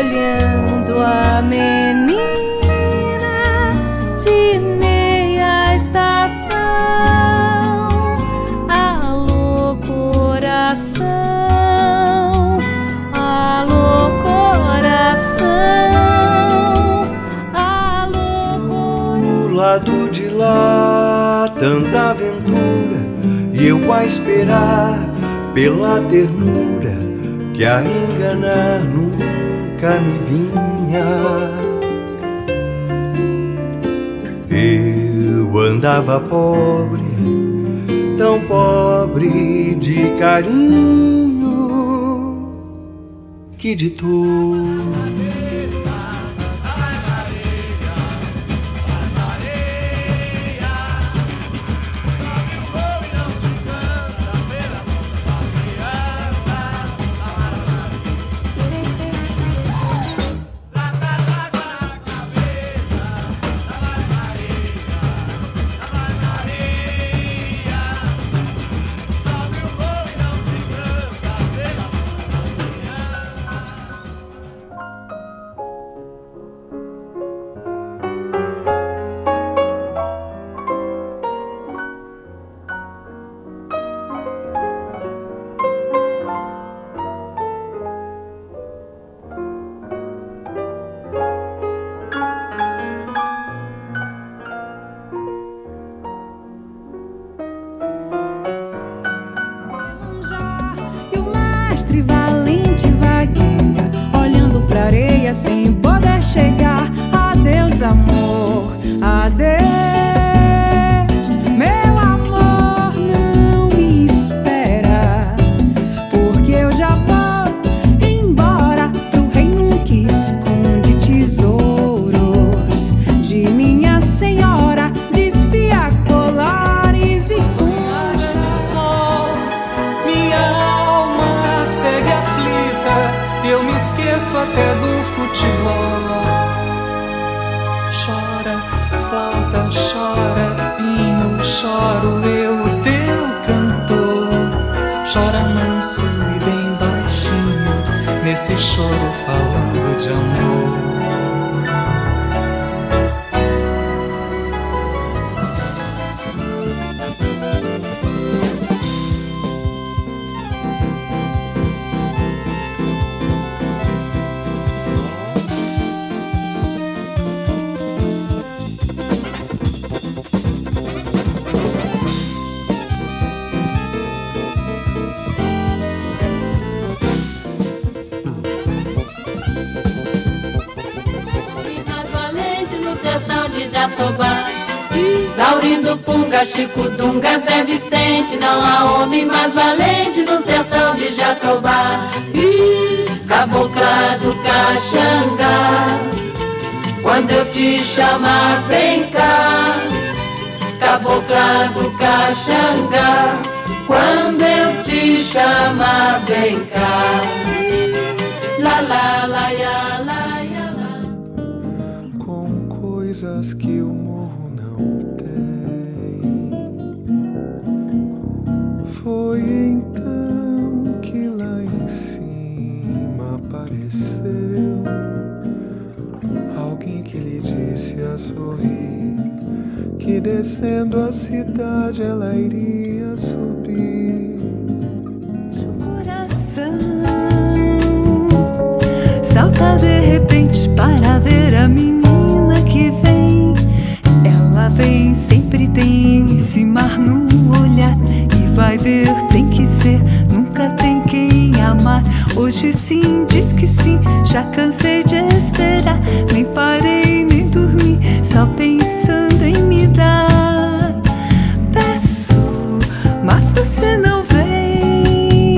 olhando a menina de meia estação. Alô, coração, alô, coração, alô. Do lado de lá, tanta aventura, e eu a esperar pela ternura que a enganar no nunca me vinha. Eu andava pobre, tão pobre de carinho, que de tudo entre vales. Chora, falta chora, pino, choro eu, teu cantor. Chora manso e bem baixinho, nesse choro falando de amor. Chico Dunga, Zé Vicente, não há homem mais valente no sertão de Jatobá. E cabocla do Caxangá, quando eu te chamar, vem cá. Cabocla do Caxangá, quando eu te chamar, vem cá. Coisas que o Foi então que lá em cima apareceu alguém que lhe disse a sorrir que descendo a cidade ela iria subir. O coração salta tem que ser, nunca tem quem amar. Hoje sim, diz que sim, já cansei de esperar, nem parei.